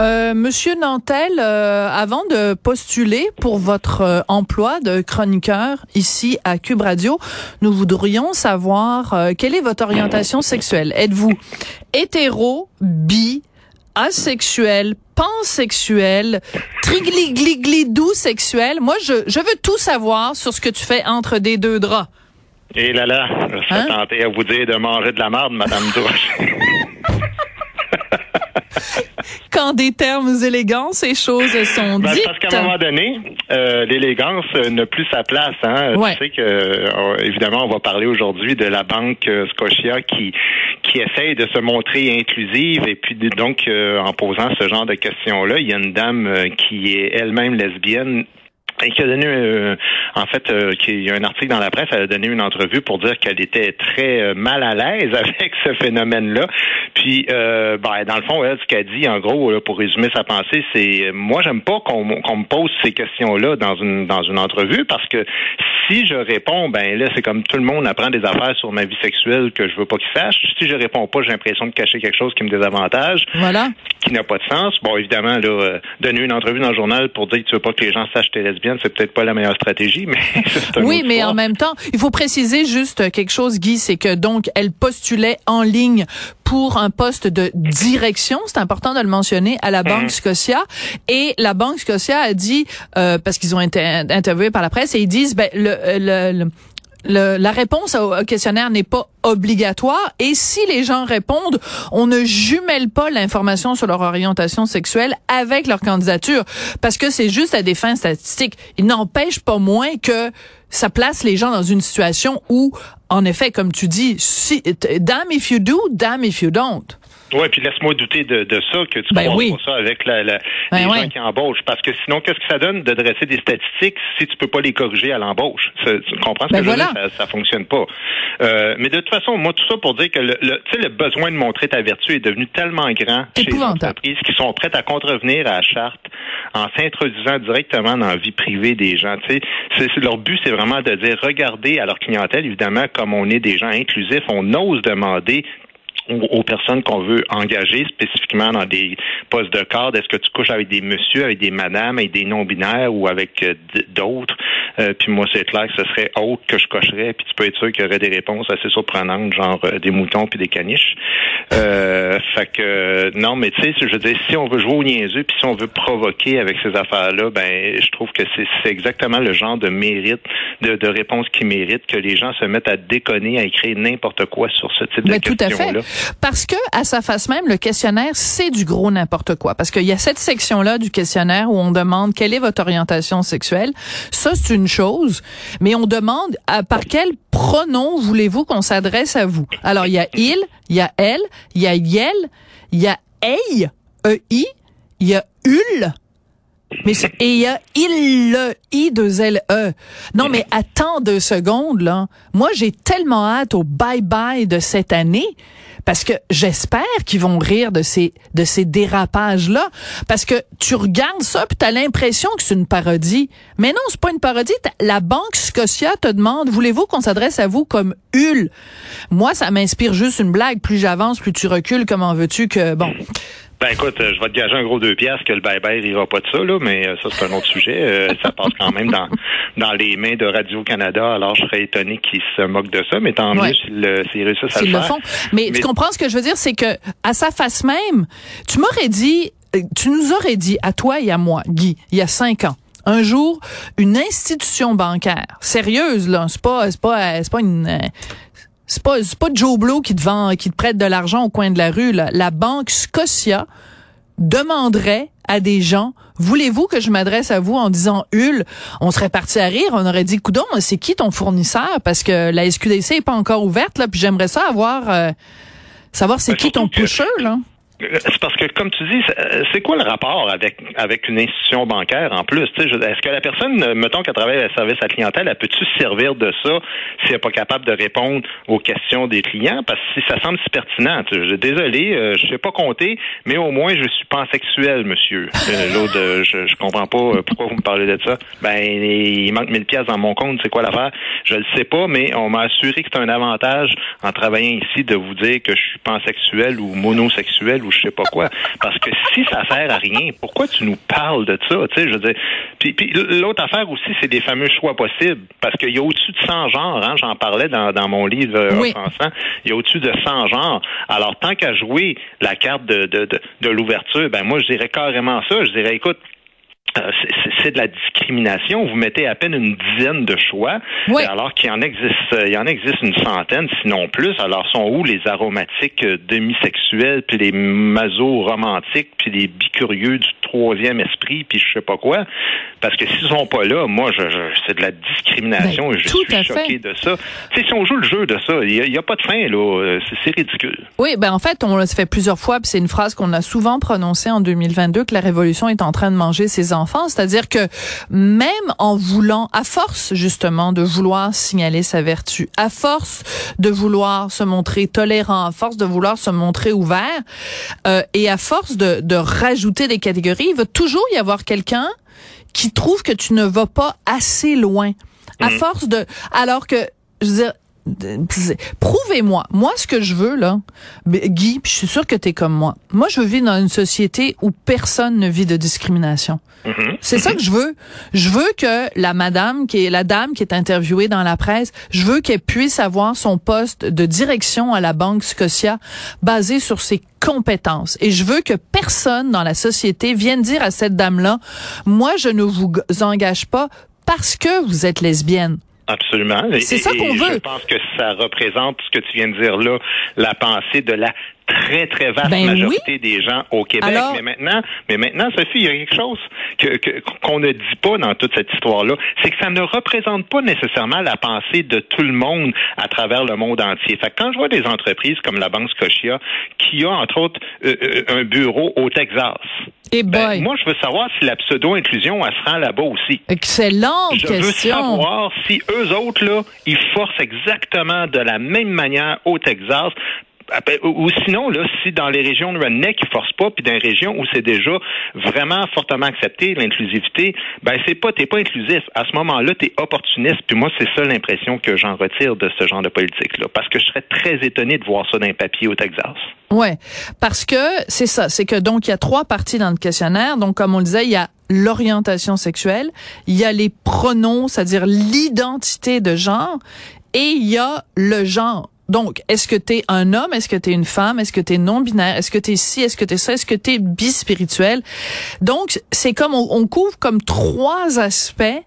Euh, Monsieur Nantel, euh, avant de postuler pour votre euh, emploi de chroniqueur ici à Cube Radio, nous voudrions savoir euh, quelle est votre orientation sexuelle. Êtes-vous hétéro, bi, asexuel, pansexuel, trigligliglidou sexuel? Moi, je, je veux tout savoir sur ce que tu fais entre des deux draps. Et là là, je serais Hein? tenté à vous dire de manger de la marde, Madame Douche. Quand des termes élégants, ces choses sont Ben, dites. parce qu'à un moment donné, euh, l'élégance n'a plus sa place. Hein. Ouais. Tu sais que, euh, évidemment, on va parler aujourd'hui de la banque euh, Scotia qui qui essaye de se montrer inclusive et puis donc euh, en posant ce genre de questions-là, il y a une dame qui est elle-même lesbienne et qui a donné, euh, en fait, euh, qui, il y a un article dans la presse, elle a donné une entrevue pour dire qu'elle était très euh, mal à l'aise avec ce phénomène-là. Puis, euh, ben, dans le fond, elle, ce qu'elle dit, en gros, là, pour résumer sa pensée, c'est, euh, moi, j'aime pas qu'on me pose ces questions-là dans une dans une entrevue parce que si je réponds, ben là, c'est comme tout le monde apprend des affaires sur ma vie sexuelle que je veux pas qu'ils sachent. Si je réponds pas, j'ai l'impression de cacher quelque chose qui me désavantage Voilà. qui n'a pas de sens. Bon, évidemment, là, euh, donner une entrevue dans le journal pour dire que tu veux pas que les gens sachent que t'es c'est peut-être pas la meilleure stratégie, mais c'est Oui, mais histoire. en même temps, il faut préciser juste quelque chose, Guy, c'est que donc elle postulait en ligne pour un poste de direction, c'est important de le mentionner, à la Mhm. Banque Scotia. Et la Banque Scotia a dit, euh, parce qu'ils ont été interviewés par la presse, et ils disent, ben, le, le, le- le- la réponse au, questionnaire n'est pas obligatoire et si les gens répondent, on ne jumelle pas l'information sur leur orientation sexuelle avec leur candidature parce que c'est juste à des fins statistiques. Il n'empêche pas moins que ça place les gens dans une situation où, en effet, comme tu dis, si, damn if you do, damn if you don't. Ouais, puis laisse-moi douter de, de ça, que tu Ben oui. pas ça avec la, la- Ben les ouais. gens qui embauchent. Parce que sinon, qu'est-ce que ça donne de dresser des statistiques si tu peux pas les corriger à l'embauche? Tu comprends ce Ben que je veux dire? Ça, ça fonctionne pas. Euh, mais de toute façon, moi, tout ça pour dire que le, le, tu sais, le besoin de montrer ta vertu est devenu tellement grand chez les entreprises qui sont prêtes à contrevenir à la charte en s'introduisant directement dans la vie privée des gens. Tu sais, leur but, c'est vraiment de dire, regardez à leur clientèle, évidemment, comme on est des gens inclusifs, on ose demander aux personnes qu'on veut engager spécifiquement dans des postes de cadre? Est-ce que tu couches avec des messieurs, avec des madames, avec des non-binaires ou avec euh, d'autres? Euh, puis moi, c'est clair que ce serait autre que je cocherais. Puis tu peux être sûr qu'il y aurait des réponses assez surprenantes, genre euh, des moutons puis des caniches. Euh, fait que non, mais tu sais, je veux dire, si on veut jouer au niaiseux puis si on veut provoquer avec ces affaires-là, ben je trouve que c'est c'est exactement le genre de mérite, de, de réponse qui mérite que les gens se mettent à déconner, à écrire n'importe quoi sur ce type Ben, de tout à fait. Parce que, à sa face même, le questionnaire, c'est du gros n'importe quoi. Parce qu'il y a cette section-là du questionnaire où on demande quelle est votre orientation sexuelle. Ça, c'est une chose. Mais on demande à, par quel pronom voulez-vous qu'on s'adresse à vous? Alors, il y a il, il y a elle, il y a yel, il y a ei, E-I, il y a ul, mais et il y a il le i deux l e. Non mais attends deux secondes là. Moi j'ai tellement hâte au bye bye de cette année parce que j'espère qu'ils vont rire de ces de ces dérapages là parce que tu regardes ça puis t'as l'impression que c'est une parodie. Mais non, c'est pas une parodie. La banque Scotia te demande voulez-vous qu'on s'adresse à vous comme Ul Moi ça m'inspire juste une blague. Plus j'avance, plus tu recules. Comment veux-tu que bon Ben écoute, euh, je vais te gager un gros deux piastres que le bye-bye rira pas de ça, là, mais euh, ça, c'est un autre sujet. Euh, ça passe quand même dans, dans les mains de Radio-Canada, alors je serais étonné qu'ils se moquent de ça, mais tant Ouais. mieux s'ils le- s'ils réussissent à le le faire. font. Mais, Mais- tu comprends ce que je veux dire, c'est que à sa face même, tu m'aurais dit, euh, tu nous aurais dit à toi et à moi, Guy, il y a cinq ans. Un jour, une institution bancaire sérieuse là, c'est pas, c'est pas, c'est pas une, euh, c'est pas, c'est pas Joe Blow qui te vend, qui te prête de l'argent au coin de la rue. Là. La banque Scotia demanderait à des gens, voulez-vous que je m'adresse à vous en disant Hul, on serait parti à rire, on aurait dit coudon, c'est qui ton fournisseur? Parce que la SQDC est pas encore ouverte là, puis j'aimerais ça avoir euh, savoir c'est Ben, qui ton que- pusher là. C'est parce que, comme tu dis, c'est quoi le rapport avec avec une institution bancaire en plus? Est-ce que la personne, mettons qu'elle travaille à service à clientèle, elle peut-tu servir de ça si elle n'est pas capable de répondre aux questions des clients? Parce que si ça semble si pertinent, désolé, euh, je sais pas compter, mais au moins je suis pansexuel, monsieur. Euh, l'autre, euh, je, je comprends pas pourquoi vous me parlez de ça. Ben, il manque 1000 pièces dans mon compte, c'est quoi l'affaire? Je le sais pas, mais on m'a assuré que c'est un avantage en travaillant ici de vous dire que je suis pansexuel ou monosexuel ou je sais pas quoi. Parce que si ça sert à rien, pourquoi tu nous parles de ça? Tu sais, je veux dire? Puis, l'autre affaire aussi, c'est des fameux choix possibles. Parce qu'il y a au-dessus de 100 genres, hein, j'en parlais dans, dans mon livre euh, oui. il y a au-dessus de 100 genres. Alors, tant qu'à jouer la carte de, de, de, de l'ouverture, ben moi, je dirais carrément ça. Je dirais, écoute, c'est de la discrimination. Vous mettez à peine une dizaine de choix, alors qu'il y en existe, euh, il y en existe une centaine, sinon plus. Alors sont où les aromatiques euh, demi-sexuels, puis les maso-romantiques, puis les bicurieux du troisième esprit, puis je sais pas quoi? Parce que s'ils sont pas là, moi, je, c'est de la discrimination ben, et je suis choqué de ça. Si on joue le jeu de ça, il n'y a, pas de fin là. C'est ridicule. Oui, ben en fait, on l'a fait plusieurs fois, puis c'est une phrase qu'on a souvent prononcée en 2022 que la révolution est en train de manger ses enfants c'est-à-dire que même en voulant, à force justement de vouloir signaler sa vertu, à force de vouloir se montrer tolérant, à force de vouloir se montrer ouvert, euh, et à force de, de rajouter des catégories, il va toujours y avoir quelqu'un qui trouve que tu ne vas pas assez loin. À mm. force de, alors que, je veux dire, prouvez-moi. Moi, ce que je veux, là, Guy, je suis sûr que tu es comme moi. Moi, je veux vivre dans une société où personne ne vit de discrimination. Mm-hmm. C'est ça que je veux. Je veux que la madame, qui est la dame qui est interviewée dans la presse, je veux qu'elle puisse avoir son poste de direction à la Banque Scotia basé sur ses compétences. Et je veux que personne dans la société vienne dire à cette dame-là, moi, je ne vous engage pas parce que vous êtes lesbienne. Absolument. C'est ça qu'on veut. Je pense que ça représente ce que tu viens de dire là, la pensée de la très très vaste ben majorité des gens au Québec. mais maintenant, mais maintenant, Sophie, il y a quelque chose que qu'on ne dit pas dans toute cette histoire-là, c'est que ça ne représente pas nécessairement la pensée de tout le monde à travers le monde entier. Fait que quand je vois des entreprises comme la Banque Scotia qui a entre autres euh, euh, un bureau au Texas. Et ben, moi, je veux savoir si la pseudo-inclusion, elle se rend là-bas aussi. Excellente je question. Je veux savoir si eux autres, là, ils forcent exactement de la même manière au Texas ou sinon, là, si dans les régions redneck, ils forcent pas, puis dans les régions où c'est déjà vraiment fortement accepté, l'inclusivité, ben c'est pas, t'es pas inclusif. À ce moment-là, t'es opportuniste, puis moi, c'est ça l'impression que j'en retire de ce genre de politique-là. Parce que je serais très étonné de voir ça dans un papier au Texas. Ouais, parce que c'est ça, c'est que donc il y a trois parties dans le questionnaire. Donc comme on le disait, il y a l'orientation sexuelle, il y a les pronoms, c'est-à-dire l'identité de genre, et il y a le genre. Donc, est-ce que tu es un homme? Est-ce que tu es une femme? Est-ce que tu es non-binaire? Est-ce que tu es ci? Est-ce que tu es ça? Est-ce que tu es bispirituel? Donc, c'est comme on, couvre comme trois aspects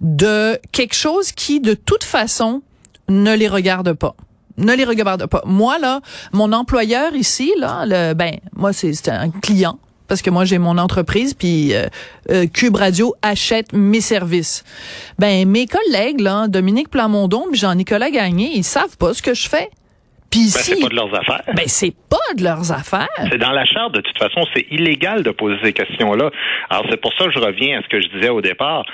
de quelque chose qui, de toute façon, ne les regarde pas ne les regarde pas. Moi là, mon employeur ici là, le, ben moi c'est un client parce que moi j'ai mon entreprise puis euh, euh, Cube Radio achète mes services. Ben mes collègues là, Dominique Plamondon puis Jean-Nicolas Gagné, ils savent pas ce que je fais. Puis ben, c'est pas de leurs affaires. Ben c'est pas de leurs affaires. C'est dans la charte de toute façon, c'est illégal de poser ces questions-là. Alors c'est pour ça que je reviens à ce que je disais au départ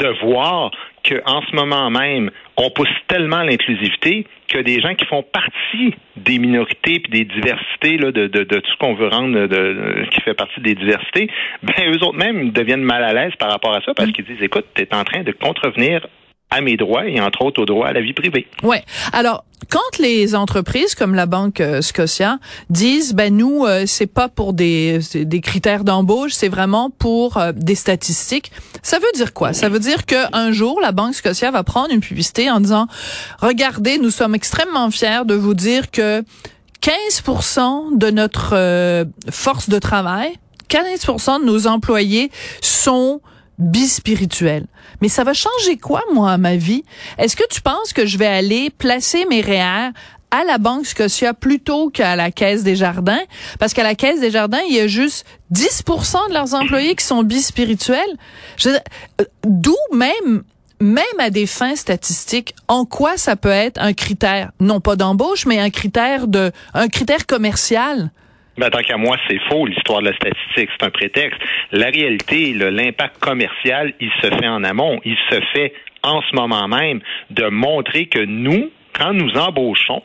de voir qu'en ce moment même, on pousse tellement l'inclusivité que des gens qui font partie des minorités puis des diversités là, de, de, tout ce qu'on veut rendre de, qui fait partie des diversités, ben eux autres même deviennent mal à l'aise par rapport à ça parce mm. qu'ils disent écoute, tu es en train de contrevenir à mes droits et entre autres au droit à la vie privée. Ouais. Alors quand les entreprises comme la banque euh, Scotia disent ben nous euh, c'est pas pour des des critères d'embauche, c'est vraiment pour euh, des statistiques. Ça veut dire quoi? Ça veut dire que un jour la banque Scotia va prendre une publicité en disant regardez, nous sommes extrêmement fiers de vous dire que 15% de notre force de travail, 15% de nos employés sont bispirituel. Mais ça va changer quoi, moi, à ma vie? Est-ce que tu penses que je vais aller placer mes REER à la Banque Scotia plutôt qu'à la Caisse des Jardins? Parce qu'à la Caisse des Jardins, il y a juste 10 de leurs employés qui sont bispirituels. Euh, d'où même même à des fins statistiques, en quoi ça peut être un critère, non pas d'embauche, mais un critère de, un critère commercial? Ben, tant qu'à moi, c'est faux, l'histoire de la statistique, c'est un prétexte. La réalité, l'impact commercial, il se fait en amont, il se fait en ce moment même de montrer que nous, quand nous embauchons,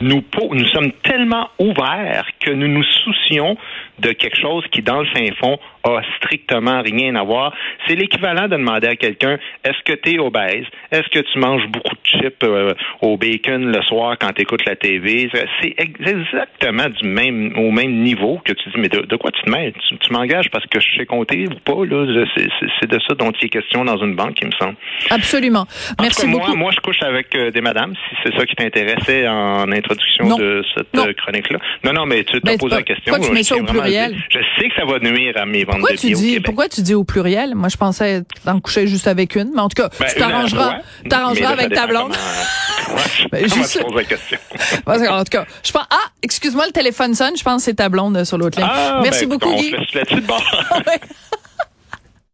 nous, nous sommes tellement ouverts que nous nous soucions de quelque chose qui, dans le fin fond, a strictement rien à voir. C'est l'équivalent de demander à quelqu'un est-ce que tu es obèse? Est-ce que tu manges beaucoup de chips euh, au bacon le soir quand tu écoutes la TV C'est exactement du même au même niveau que tu dis mais de, quoi tu te mets Tu, m'engages parce que je sais compter ou pas là? C'est de ça dont il est question dans une banque, il me semble. Absolument. Merci moi, beaucoup. Moi, je couche avec euh, des madames si c'est ça qui t'intéressait en introduction de cette euh, chronique-là. Non, non, mais tu t'as posé la question. Pourquoi tu mets ça au pluriel Je sais que ça va nuire à mes ventes pourquoi de tu dis, Pourquoi tu dis au pluriel? Moi, je pensais en coucher juste avec une. Mais en tout cas, ben, tu t'arrangeras, t'arrangeras avec ta blonde. ben, juste... la question. Parce en tout cas, je pense, ah, excuse-moi, le téléphone sonne. Je pense que c'est ta blonde sur l'autre ligne. Ah, Merci ben, beaucoup, on Guy. là-dessus de bord.